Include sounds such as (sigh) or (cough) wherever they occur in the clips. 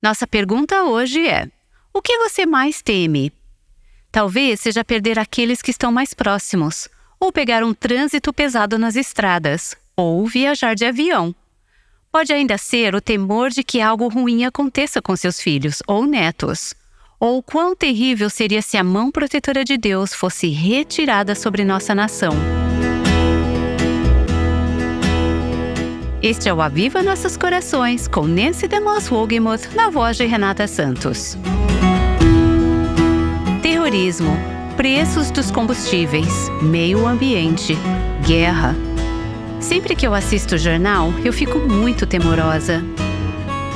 Nossa pergunta hoje é: o que você mais teme? Talvez seja perder aqueles que estão mais próximos, ou pegar um trânsito pesado nas estradas, ou viajar de avião. Pode ainda ser o temor de que algo ruim aconteça com seus filhos ou netos. Ou quão terrível seria se a mão protetora de Deus fosse retirada sobre nossa nação. Este é o Aviva Nossos Corações, com Nancy DeMoss Wogemuth, na voz de Renata Santos. Terrorismo, preços dos combustíveis, meio ambiente, guerra. Sempre que eu assisto o jornal, eu fico muito temorosa.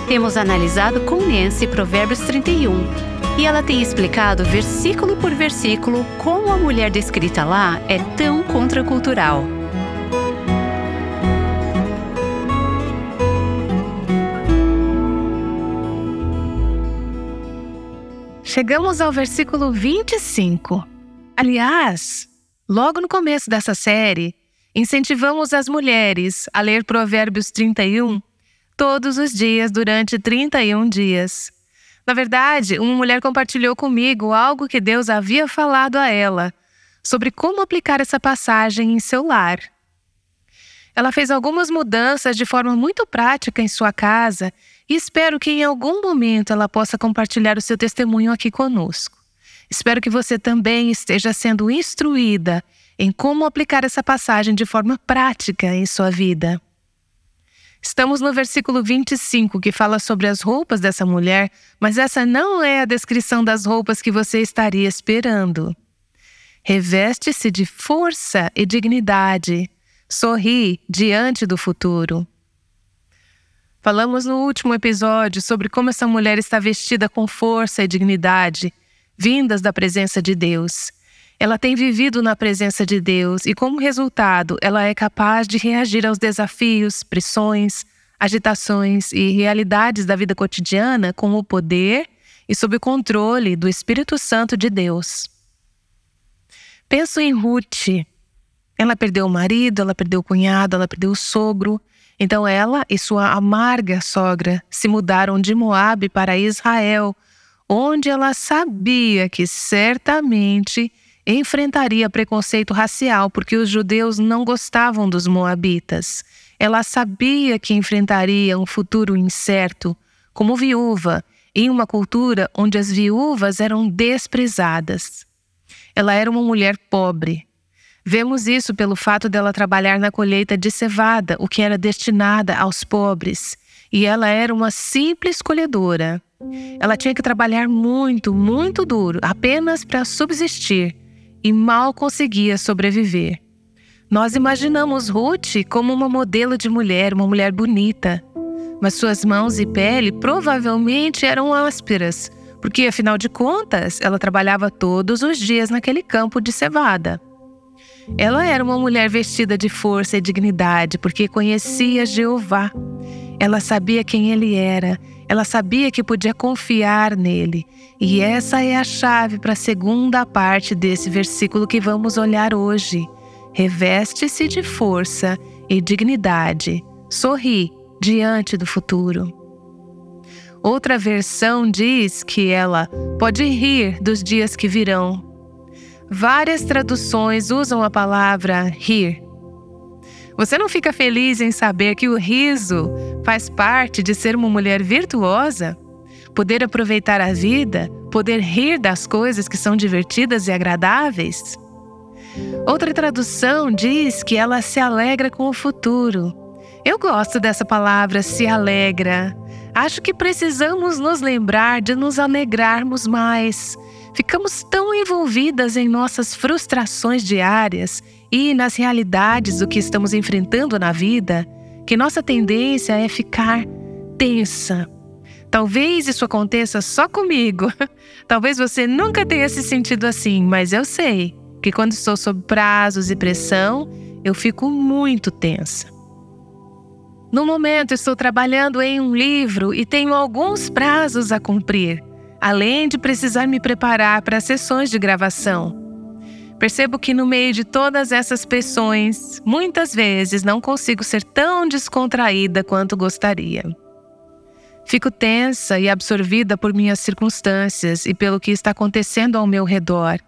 Temos analisado com Nancy Provérbios 31 e ela tem explicado versículo por versículo como a mulher descrita lá é tão contracultural. Chegamos ao versículo 25. Aliás, logo no começo dessa série, incentivamos as mulheres a ler Provérbios 31 todos os dias durante 31 dias. Na verdade, uma mulher compartilhou comigo algo que Deus havia falado a ela sobre como aplicar essa passagem em seu lar. Ela fez algumas mudanças de forma muito prática em sua casa e espero que em algum momento ela possa compartilhar o seu testemunho aqui conosco. Espero que você também esteja sendo instruída em como aplicar essa passagem de forma prática em sua vida. Estamos no versículo 25, que fala sobre as roupas dessa mulher, mas essa não é a descrição das roupas que você estaria esperando. Reveste-se de força e dignidade, sorri diante do futuro. Falamos no último episódio sobre como essa mulher está vestida com força e dignidade, vindas da presença de Deus. Ela tem vivido na presença de Deus e, como resultado, ela é capaz de reagir aos desafios, pressões, agitações e realidades da vida cotidiana com o poder e sob o controle do Espírito Santo de Deus. Penso em Ruth. Ela perdeu o marido, ela perdeu o cunhado, ela perdeu o sogro, então ela e sua amarga sogra se mudaram de Moabe para Israel, onde ela sabia que certamente enfrentaria preconceito racial porque os judeus não gostavam dos moabitas. Ela sabia que enfrentaria um futuro incerto como viúva em uma cultura onde as viúvas eram desprezadas. Ela era uma mulher pobre, Vemos isso pelo fato dela trabalhar na colheita de cevada, o que era destinada aos pobres, e ela era uma simples colhedora. Ela tinha que trabalhar muito, muito duro, apenas para subsistir, e mal conseguia sobreviver. Nós imaginamos Ruth como uma modelo de mulher, uma mulher bonita, mas suas mãos e pele provavelmente eram ásperas, porque afinal de contas ela trabalhava todos os dias naquele campo de cevada. Ela era uma mulher vestida de força e dignidade, porque conhecia Jeová. Ela sabia quem ele era, ela sabia que podia confiar nele. E essa é a chave para a segunda parte desse versículo que vamos olhar hoje. Reveste-se de força e dignidade. Sorri diante do futuro. Outra versão diz que ela pode rir dos dias que virão, Várias traduções usam a palavra rir. Você não fica feliz em saber que o riso faz parte de ser uma mulher virtuosa? Poder aproveitar a vida, poder rir das coisas que são divertidas e agradáveis? Outra tradução diz que ela se alegra com o futuro. Eu gosto dessa palavra se alegra. Acho que precisamos nos lembrar de nos alegrarmos mais, Ficamos tão envolvidas em nossas frustrações diárias e nas realidades do que estamos enfrentando na vida que nossa tendência é ficar tensa. Talvez isso aconteça só comigo. (laughs) Talvez você nunca tenha se sentido assim, mas eu sei que quando estou sob prazos e pressão, eu fico muito tensa. No momento, estou trabalhando em um livro e tenho alguns prazos a cumprir além de precisar me preparar para sessões de gravação. Percebo que no meio de todas essas pressões, muitas vezes não consigo ser tão descontraída quanto gostaria. Fico tensa e absorvida por minhas circunstâncias e pelo que está acontecendo ao meu redor.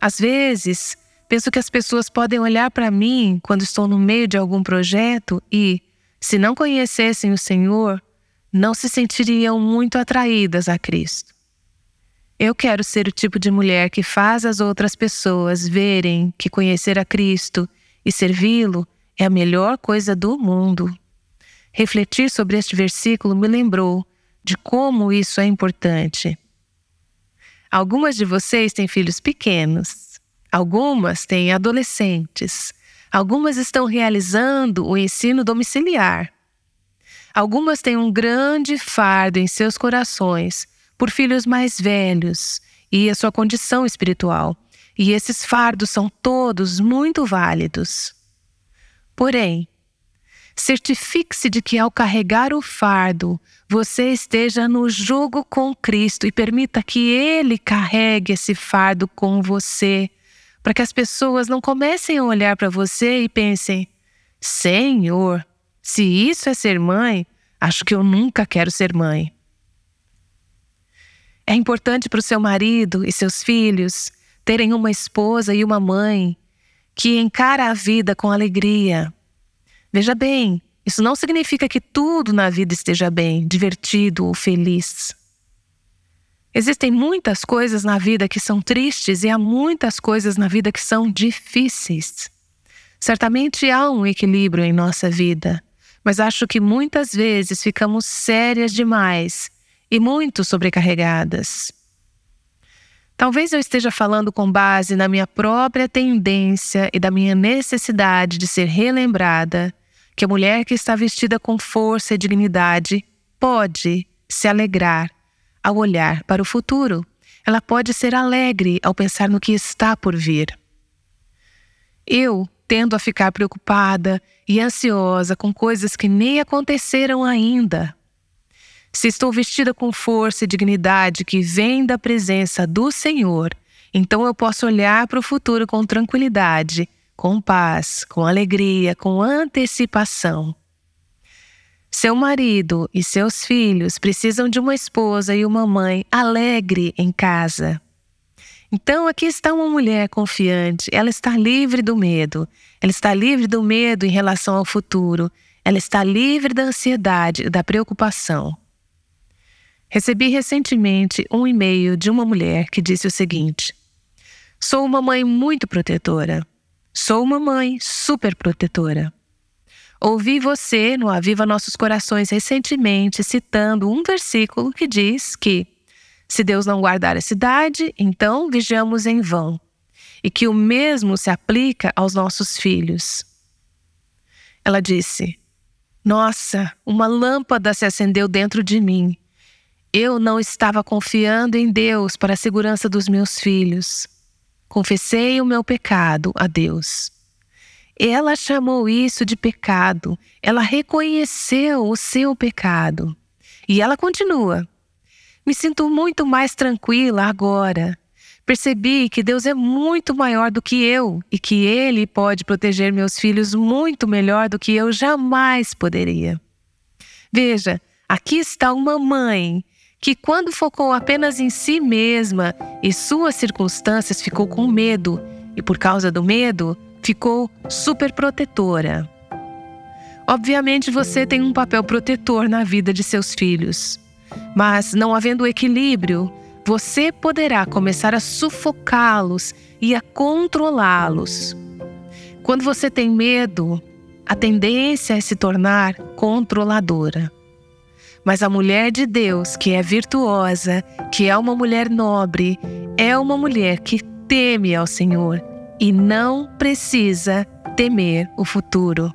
Às vezes, penso que as pessoas podem olhar para mim quando estou no meio de algum projeto e, se não conhecessem o Senhor, não se sentiriam muito atraídas a Cristo. Eu quero ser o tipo de mulher que faz as outras pessoas verem que conhecer a Cristo e servi-lo é a melhor coisa do mundo. Refletir sobre este versículo me lembrou de como isso é importante. Algumas de vocês têm filhos pequenos, algumas têm adolescentes, algumas estão realizando o ensino domiciliar. Algumas têm um grande fardo em seus corações por filhos mais velhos e a sua condição espiritual, e esses fardos são todos muito válidos. Porém, Certifique-se de que ao carregar o fardo, você esteja no jugo com Cristo e permita que Ele carregue esse fardo com você, para que as pessoas não comecem a olhar para você e pensem: Senhor, se isso é ser mãe, acho que eu nunca quero ser mãe. É importante para o seu marido e seus filhos terem uma esposa e uma mãe que encara a vida com alegria Veja bem, isso não significa que tudo na vida esteja bem, divertido ou feliz. Existem muitas coisas na vida que são tristes e há muitas coisas na vida que são difíceis. Certamente há um equilíbrio em nossa vida, mas acho que muitas vezes ficamos sérias demais e muito sobrecarregadas. Talvez eu esteja falando com base na minha própria tendência e da minha necessidade de ser relembrada que a mulher que está vestida com força e dignidade pode se alegrar ao olhar para o futuro. Ela pode ser alegre ao pensar no que está por vir. Eu tendo a ficar preocupada e ansiosa com coisas que nem aconteceram ainda. Se estou vestida com força e dignidade que vem da presença do Senhor, então eu posso olhar para o futuro com tranquilidade com paz, com alegria, com antecipação. Seu marido e seus filhos precisam de uma esposa e uma mãe alegre em casa. Então, aqui está uma mulher confiante, ela está livre do medo, ela está livre do medo em relação ao futuro, ela está livre da ansiedade da preocupação. Recebi recentemente um e-mail de uma mulher que disse o seguinte: Sou uma mãe muito protetora. Sou uma mãe super protetora. Ouvi você no Aviva Nossos Corações recentemente citando um versículo que diz que se Deus não guardar a cidade, então vigiamos em vão, e que o mesmo se aplica aos nossos filhos. Ela disse: Nossa, uma lâmpada se acendeu dentro de mim. Eu não estava confiando em Deus para a segurança dos meus filhos. Confessei o meu pecado a Deus. Ela chamou isso de pecado, ela reconheceu o seu pecado. E ela continua: Me sinto muito mais tranquila agora. Percebi que Deus é muito maior do que eu e que Ele pode proteger meus filhos muito melhor do que eu jamais poderia. Veja, aqui está uma mãe que, quando focou apenas em si mesma e suas circunstâncias, ficou com medo e, por causa do medo, ficou super protetora. Obviamente, você tem um papel protetor na vida de seus filhos, mas não havendo equilíbrio, você poderá começar a sufocá-los e a controlá-los. Quando você tem medo, a tendência é se tornar controladora. Mas a mulher de Deus, que é virtuosa, que é uma mulher nobre, é uma mulher que teme ao Senhor e não precisa temer o futuro.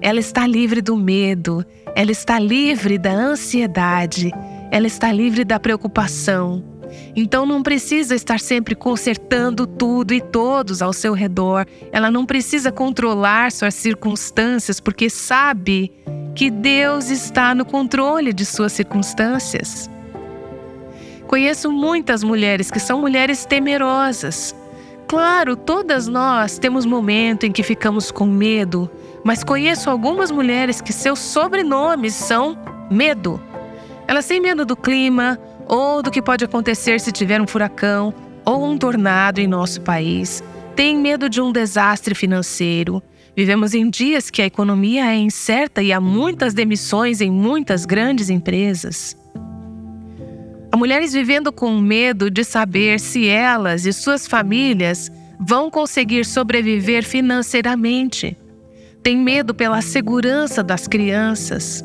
Ela está livre do medo, ela está livre da ansiedade, ela está livre da preocupação. Então não precisa estar sempre consertando tudo e todos ao seu redor. Ela não precisa controlar suas circunstâncias porque sabe que Deus está no controle de suas circunstâncias. Conheço muitas mulheres que são mulheres temerosas. Claro, todas nós temos momento em que ficamos com medo, mas conheço algumas mulheres que seus sobrenomes são medo. Elas têm medo do clima ou do que pode acontecer se tiver um furacão ou um tornado em nosso país. Têm medo de um desastre financeiro. Vivemos em dias que a economia é incerta e há muitas demissões em muitas grandes empresas. Há mulheres vivendo com medo de saber se elas e suas famílias vão conseguir sobreviver financeiramente. Tem medo pela segurança das crianças.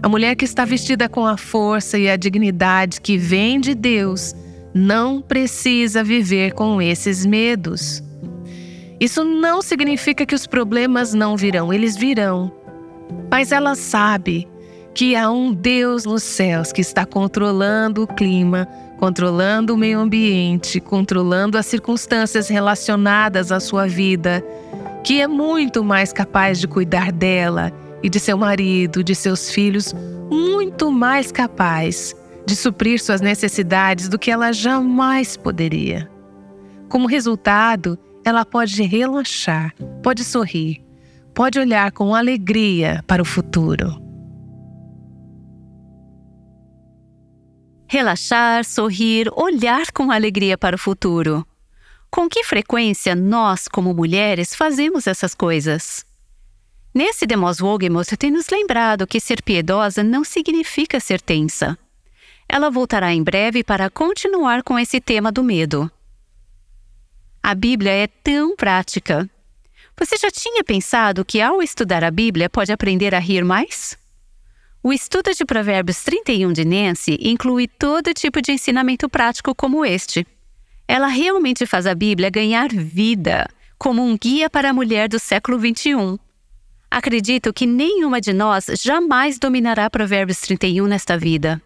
A mulher que está vestida com a força e a dignidade que vem de Deus não precisa viver com esses medos. Isso não significa que os problemas não virão, eles virão. Mas ela sabe que há um Deus nos céus que está controlando o clima, controlando o meio ambiente, controlando as circunstâncias relacionadas à sua vida, que é muito mais capaz de cuidar dela e de seu marido, de seus filhos, muito mais capaz de suprir suas necessidades do que ela jamais poderia. Como resultado, ela pode relaxar, pode sorrir, pode olhar com alegria para o futuro. Relaxar, sorrir, olhar com alegria para o futuro. Com que frequência nós, como mulheres, fazemos essas coisas? Nesse Demos Wogemus tem nos lembrado que ser piedosa não significa ser tensa. Ela voltará em breve para continuar com esse tema do medo. A Bíblia é tão prática. Você já tinha pensado que ao estudar a Bíblia pode aprender a rir mais? O estudo de Provérbios 31 de Nancy inclui todo tipo de ensinamento prático como este. Ela realmente faz a Bíblia ganhar vida, como um guia para a mulher do século XXI Acredito que nenhuma de nós jamais dominará Provérbios 31 nesta vida.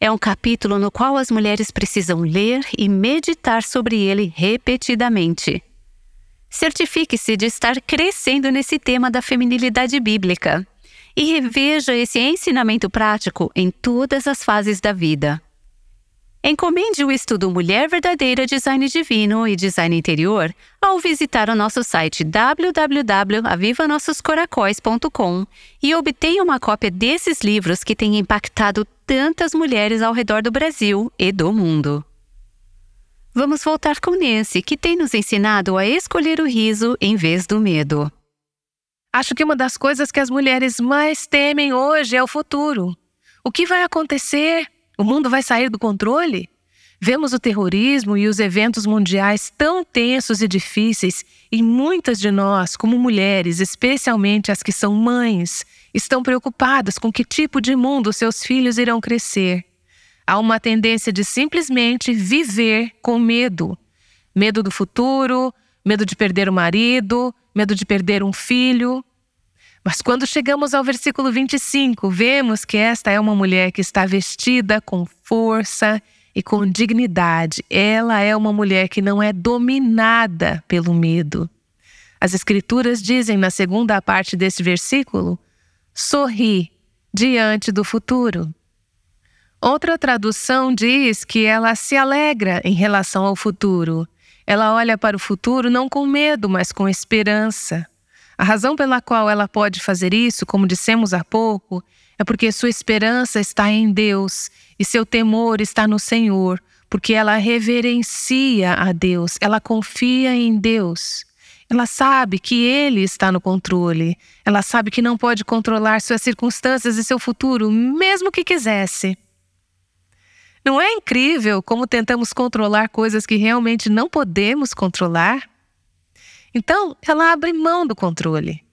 É um capítulo no qual as mulheres precisam ler e meditar sobre ele repetidamente. Certifique-se de estar crescendo nesse tema da feminilidade bíblica e reveja esse ensinamento prático em todas as fases da vida. Encomende o estudo Mulher Verdadeira Design Divino e Design Interior ao visitar o nosso site www.avivanossoscoracóis.com e obtenha uma cópia desses livros que têm impactado tantas mulheres ao redor do Brasil e do mundo. Vamos voltar com Nancy, que tem nos ensinado a escolher o riso em vez do medo. Acho que uma das coisas que as mulheres mais temem hoje é o futuro. O que vai acontecer? O mundo vai sair do controle? Vemos o terrorismo e os eventos mundiais tão tensos e difíceis, e muitas de nós, como mulheres, especialmente as que são mães, estão preocupadas com que tipo de mundo seus filhos irão crescer. Há uma tendência de simplesmente viver com medo. Medo do futuro, medo de perder o marido, medo de perder um filho, mas quando chegamos ao versículo 25, vemos que esta é uma mulher que está vestida com força e com dignidade. Ela é uma mulher que não é dominada pelo medo. As Escrituras dizem na segunda parte desse versículo: sorri diante do futuro. Outra tradução diz que ela se alegra em relação ao futuro. Ela olha para o futuro não com medo, mas com esperança. A razão pela qual ela pode fazer isso, como dissemos há pouco, é porque sua esperança está em Deus e seu temor está no Senhor, porque ela reverencia a Deus, ela confia em Deus. Ela sabe que Ele está no controle. Ela sabe que não pode controlar suas circunstâncias e seu futuro, mesmo que quisesse. Não é incrível como tentamos controlar coisas que realmente não podemos controlar? Então, ela abre mão do controle.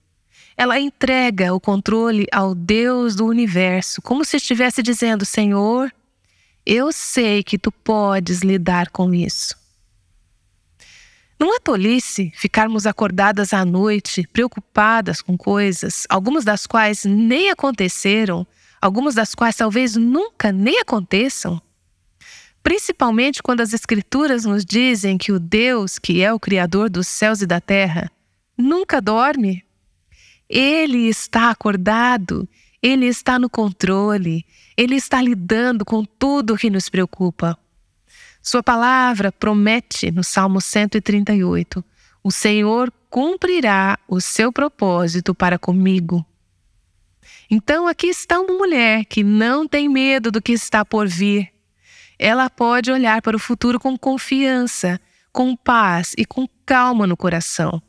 Ela entrega o controle ao Deus do universo, como se estivesse dizendo: Senhor, eu sei que tu podes lidar com isso. Não é tolice ficarmos acordadas à noite, preocupadas com coisas, algumas das quais nem aconteceram, algumas das quais talvez nunca nem aconteçam? Principalmente quando as Escrituras nos dizem que o Deus, que é o Criador dos céus e da terra, nunca dorme. Ele está acordado, ele está no controle, ele está lidando com tudo que nos preocupa. Sua palavra promete no Salmo 138: O Senhor cumprirá o seu propósito para comigo. Então aqui está uma mulher que não tem medo do que está por vir. Ela pode olhar para o futuro com confiança, com paz e com calma no coração.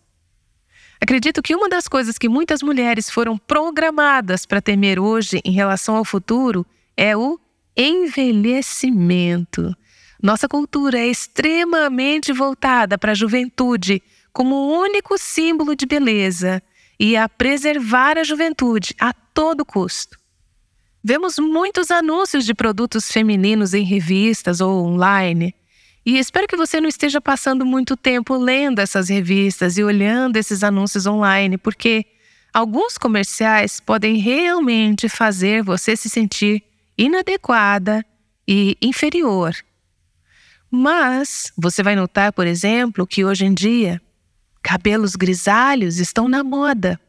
Acredito que uma das coisas que muitas mulheres foram programadas para temer hoje em relação ao futuro é o envelhecimento. Nossa cultura é extremamente voltada para a juventude como o único símbolo de beleza e a preservar a juventude a todo custo. Vemos muitos anúncios de produtos femininos em revistas ou online. E espero que você não esteja passando muito tempo lendo essas revistas e olhando esses anúncios online, porque alguns comerciais podem realmente fazer você se sentir inadequada e inferior. Mas você vai notar, por exemplo, que hoje em dia cabelos grisalhos estão na moda.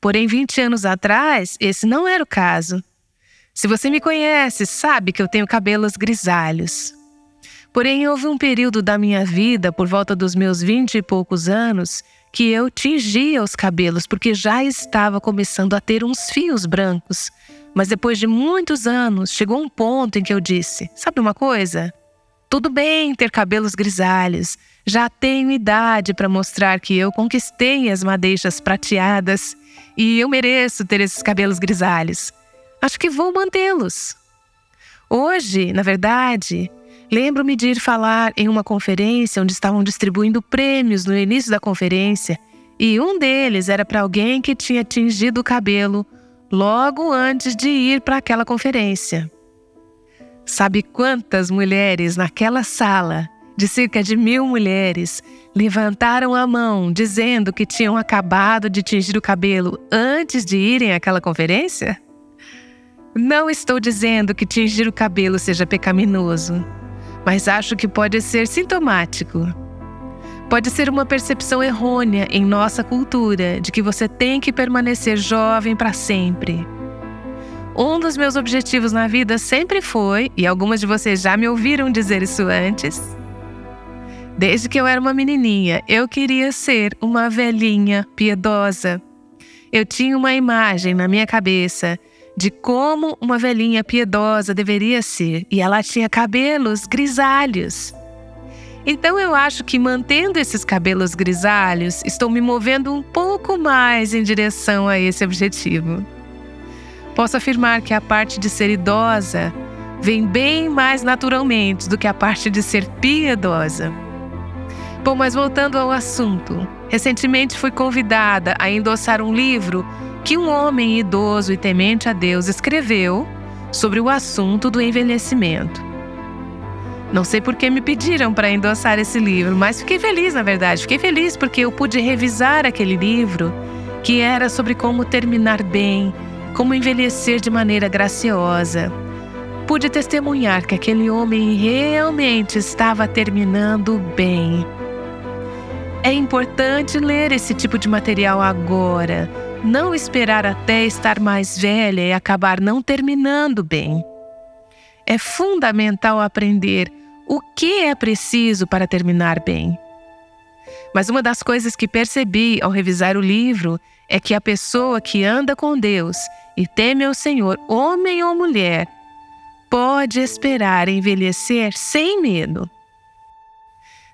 Porém, 20 anos atrás, esse não era o caso. Se você me conhece, sabe que eu tenho cabelos grisalhos. Porém, houve um período da minha vida, por volta dos meus vinte e poucos anos, que eu tingia os cabelos porque já estava começando a ter uns fios brancos. Mas depois de muitos anos, chegou um ponto em que eu disse: Sabe uma coisa? Tudo bem ter cabelos grisalhos. Já tenho idade para mostrar que eu conquistei as madeixas prateadas e eu mereço ter esses cabelos grisalhos. Acho que vou mantê-los. Hoje, na verdade, lembro-me de ir falar em uma conferência onde estavam distribuindo prêmios no início da conferência e um deles era para alguém que tinha tingido o cabelo logo antes de ir para aquela conferência. Sabe quantas mulheres naquela sala, de cerca de mil mulheres, levantaram a mão dizendo que tinham acabado de tingir o cabelo antes de irem àquela conferência? Não estou dizendo que tingir o cabelo seja pecaminoso, mas acho que pode ser sintomático. Pode ser uma percepção errônea em nossa cultura de que você tem que permanecer jovem para sempre. Um dos meus objetivos na vida sempre foi, e algumas de vocês já me ouviram dizer isso antes, desde que eu era uma menininha, eu queria ser uma velhinha piedosa. Eu tinha uma imagem na minha cabeça de como uma velhinha piedosa deveria ser, e ela tinha cabelos grisalhos. Então eu acho que mantendo esses cabelos grisalhos, estou me movendo um pouco mais em direção a esse objetivo. Posso afirmar que a parte de ser idosa vem bem mais naturalmente do que a parte de ser piedosa. Bom, mas voltando ao assunto, recentemente fui convidada a endossar um livro que um homem idoso e temente a Deus escreveu sobre o assunto do envelhecimento. Não sei por que me pediram para endossar esse livro, mas fiquei feliz, na verdade. Fiquei feliz porque eu pude revisar aquele livro que era sobre como terminar bem, como envelhecer de maneira graciosa. Pude testemunhar que aquele homem realmente estava terminando bem. É importante ler esse tipo de material agora, não esperar até estar mais velha e acabar não terminando bem. É fundamental aprender o que é preciso para terminar bem. Mas uma das coisas que percebi ao revisar o livro é que a pessoa que anda com Deus e teme ao Senhor, homem ou mulher, pode esperar envelhecer sem medo.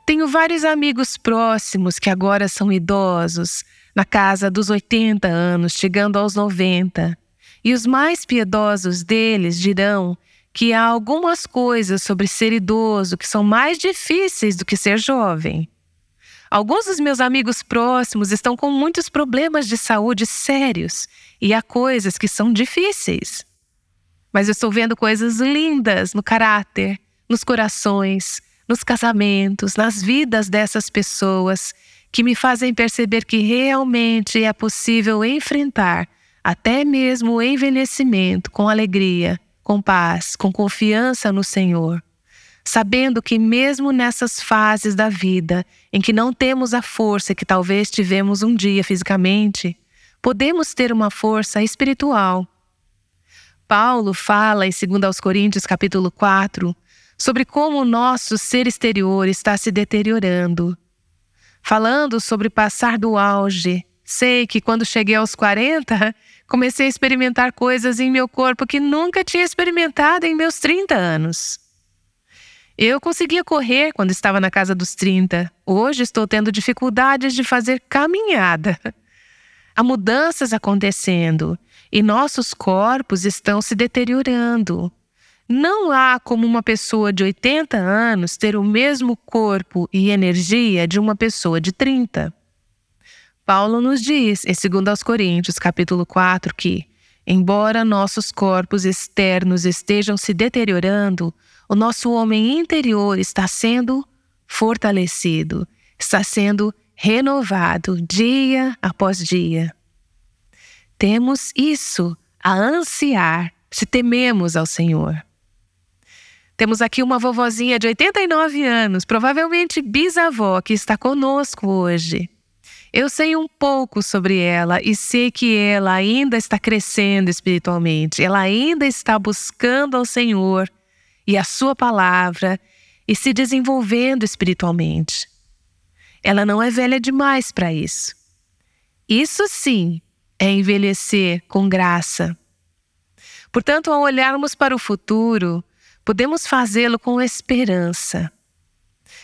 Tenho vários amigos próximos que agora são idosos, na casa dos 80 anos, chegando aos 90. E os mais piedosos deles dirão que há algumas coisas sobre ser idoso que são mais difíceis do que ser jovem. Alguns dos meus amigos próximos estão com muitos problemas de saúde sérios e há coisas que são difíceis. Mas eu estou vendo coisas lindas no caráter, nos corações, nos casamentos, nas vidas dessas pessoas que me fazem perceber que realmente é possível enfrentar até mesmo o envelhecimento com alegria, com paz, com confiança no Senhor. Sabendo que, mesmo nessas fases da vida em que não temos a força que talvez tivemos um dia fisicamente, podemos ter uma força espiritual. Paulo fala em 2 Coríntios capítulo 4 sobre como o nosso ser exterior está se deteriorando falando sobre passar do auge, sei que quando cheguei aos 40, (laughs) comecei a experimentar coisas em meu corpo que nunca tinha experimentado em meus 30 anos. Eu conseguia correr quando estava na casa dos 30. Hoje estou tendo dificuldades de fazer caminhada. (laughs) Há mudanças acontecendo e nossos corpos estão se deteriorando. Não há como uma pessoa de 80 anos ter o mesmo corpo e energia de uma pessoa de 30. Paulo nos diz, em 2 Coríntios, capítulo 4, que, embora nossos corpos externos estejam se deteriorando, o nosso homem interior está sendo fortalecido, está sendo renovado dia após dia. Temos isso a ansiar se tememos ao Senhor. Temos aqui uma vovozinha de 89 anos, provavelmente bisavó, que está conosco hoje. Eu sei um pouco sobre ela e sei que ela ainda está crescendo espiritualmente, ela ainda está buscando ao Senhor e a Sua palavra e se desenvolvendo espiritualmente. Ela não é velha demais para isso. Isso sim é envelhecer com graça. Portanto, ao olharmos para o futuro, podemos fazê-lo com esperança.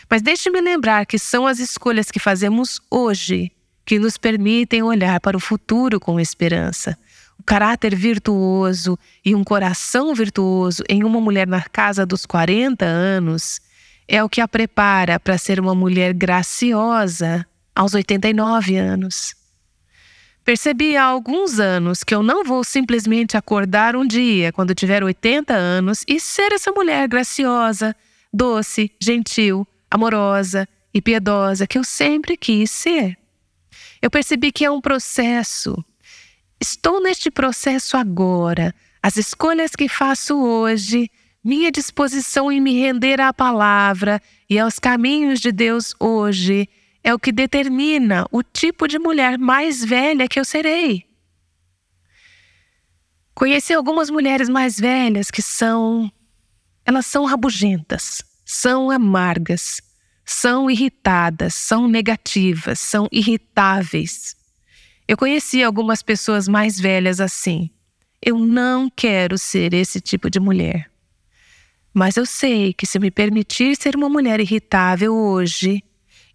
Mas deixe-me lembrar que são as escolhas que fazemos hoje que nos permitem olhar para o futuro com esperança. O caráter virtuoso e um coração virtuoso em uma mulher na casa dos 40 anos é o que a prepara para ser uma mulher graciosa aos 89 anos. Percebi há alguns anos que eu não vou simplesmente acordar um dia quando tiver 80 anos e ser essa mulher graciosa, doce, gentil, amorosa e piedosa que eu sempre quis ser. Eu percebi que é um processo. Estou neste processo agora. As escolhas que faço hoje, minha disposição em me render à palavra e aos caminhos de Deus hoje é o que determina o tipo de mulher mais velha que eu serei. Conheci algumas mulheres mais velhas que são. Elas são rabugentas, são amargas, são irritadas, são negativas, são irritáveis. Eu conheci algumas pessoas mais velhas assim. Eu não quero ser esse tipo de mulher. Mas eu sei que se me permitir ser uma mulher irritável hoje,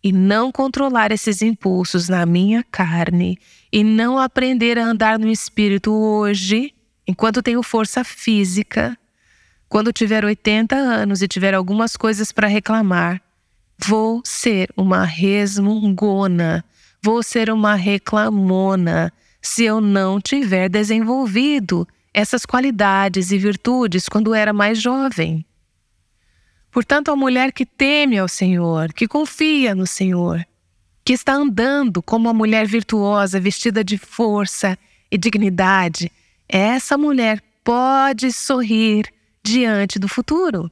e não controlar esses impulsos na minha carne e não aprender a andar no espírito hoje, enquanto tenho força física, quando tiver 80 anos e tiver algumas coisas para reclamar, vou ser uma resmungona, vou ser uma reclamona se eu não tiver desenvolvido essas qualidades e virtudes quando era mais jovem. Portanto, a mulher que teme ao Senhor, que confia no Senhor, que está andando como uma mulher virtuosa, vestida de força e dignidade, essa mulher pode sorrir diante do futuro.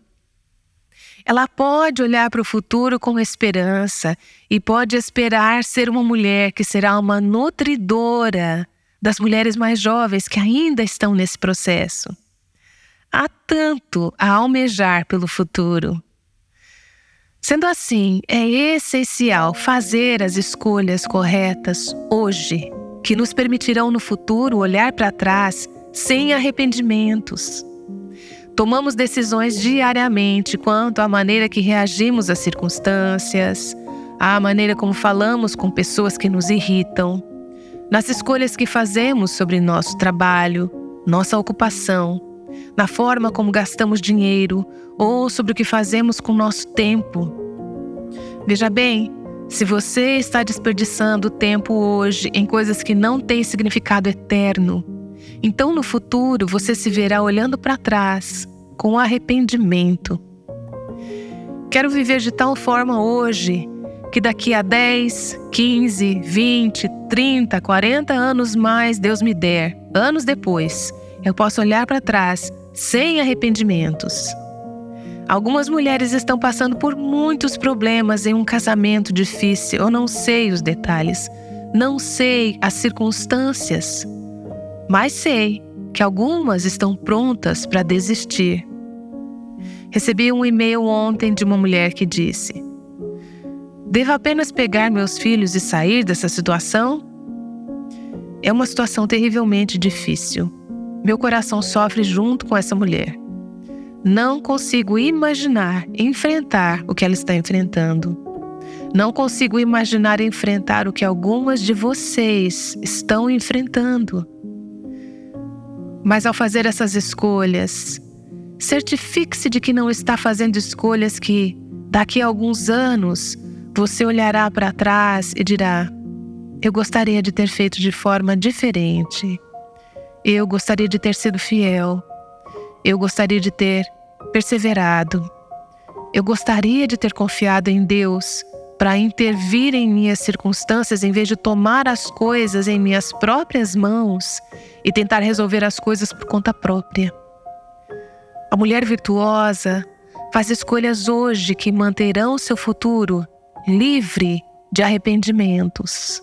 Ela pode olhar para o futuro com esperança e pode esperar ser uma mulher que será uma nutridora das mulheres mais jovens que ainda estão nesse processo. Há tanto a almejar pelo futuro. Sendo assim, é essencial fazer as escolhas corretas hoje, que nos permitirão no futuro olhar para trás sem arrependimentos. Tomamos decisões diariamente quanto à maneira que reagimos às circunstâncias, à maneira como falamos com pessoas que nos irritam, nas escolhas que fazemos sobre nosso trabalho, nossa ocupação, na forma como gastamos dinheiro ou sobre o que fazemos com nosso tempo. Veja bem, se você está desperdiçando tempo hoje em coisas que não têm significado eterno, então no futuro você se verá olhando para trás com arrependimento. Quero viver de tal forma hoje que daqui a 10, 15, 20, 30, 40 anos mais Deus me der, anos depois, eu posso olhar para trás sem arrependimentos. Algumas mulheres estão passando por muitos problemas em um casamento difícil. Eu não sei os detalhes, não sei as circunstâncias, mas sei que algumas estão prontas para desistir. Recebi um e-mail ontem de uma mulher que disse: Devo apenas pegar meus filhos e sair dessa situação? É uma situação terrivelmente difícil. Meu coração sofre junto com essa mulher. Não consigo imaginar enfrentar o que ela está enfrentando. Não consigo imaginar enfrentar o que algumas de vocês estão enfrentando. Mas ao fazer essas escolhas, certifique-se de que não está fazendo escolhas que, daqui a alguns anos, você olhará para trás e dirá: Eu gostaria de ter feito de forma diferente. Eu gostaria de ter sido fiel. Eu gostaria de ter perseverado. Eu gostaria de ter confiado em Deus para intervir em minhas circunstâncias em vez de tomar as coisas em minhas próprias mãos e tentar resolver as coisas por conta própria. A mulher virtuosa faz escolhas hoje que manterão seu futuro livre de arrependimentos.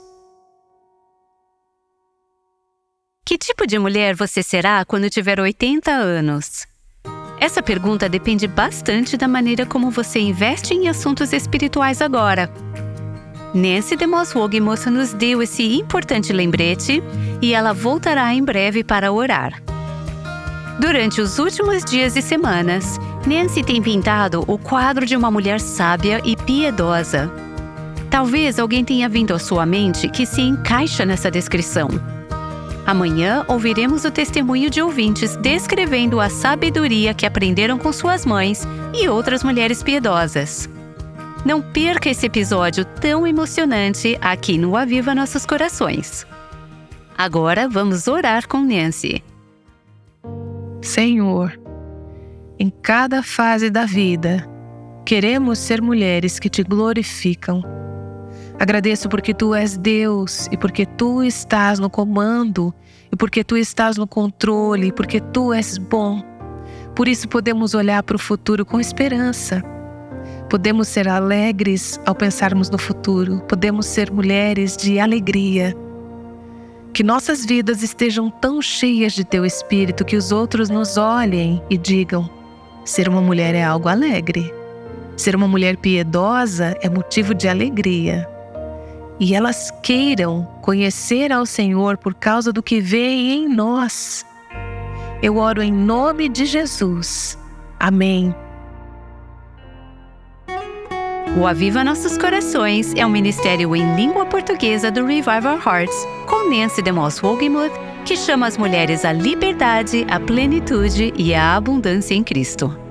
Que tipo de mulher você será quando tiver 80 anos? Essa pergunta depende bastante da maneira como você investe em assuntos espirituais agora. Nancy DeMoss Wogemoth nos deu esse importante lembrete e ela voltará em breve para orar. Durante os últimos dias e semanas, Nancy tem pintado o quadro de uma mulher sábia e piedosa. Talvez alguém tenha vindo à sua mente que se encaixa nessa descrição. Amanhã ouviremos o testemunho de ouvintes descrevendo a sabedoria que aprenderam com suas mães e outras mulheres piedosas. Não perca esse episódio tão emocionante aqui no Aviva Nossos Corações. Agora vamos orar com Nancy. Senhor, em cada fase da vida, queremos ser mulheres que te glorificam Agradeço porque tu és Deus e porque tu estás no comando e porque tu estás no controle e porque tu és bom. Por isso podemos olhar para o futuro com esperança. Podemos ser alegres ao pensarmos no futuro. Podemos ser mulheres de alegria. Que nossas vidas estejam tão cheias de teu espírito que os outros nos olhem e digam: ser uma mulher é algo alegre. Ser uma mulher piedosa é motivo de alegria e elas queiram conhecer ao Senhor por causa do que veem em nós. Eu oro em nome de Jesus. Amém. O Aviva Nossos Corações é um ministério em língua portuguesa do Revive Our Hearts, com Nancy DeMoss Wogemuth, que chama as mulheres à liberdade, à plenitude e à abundância em Cristo.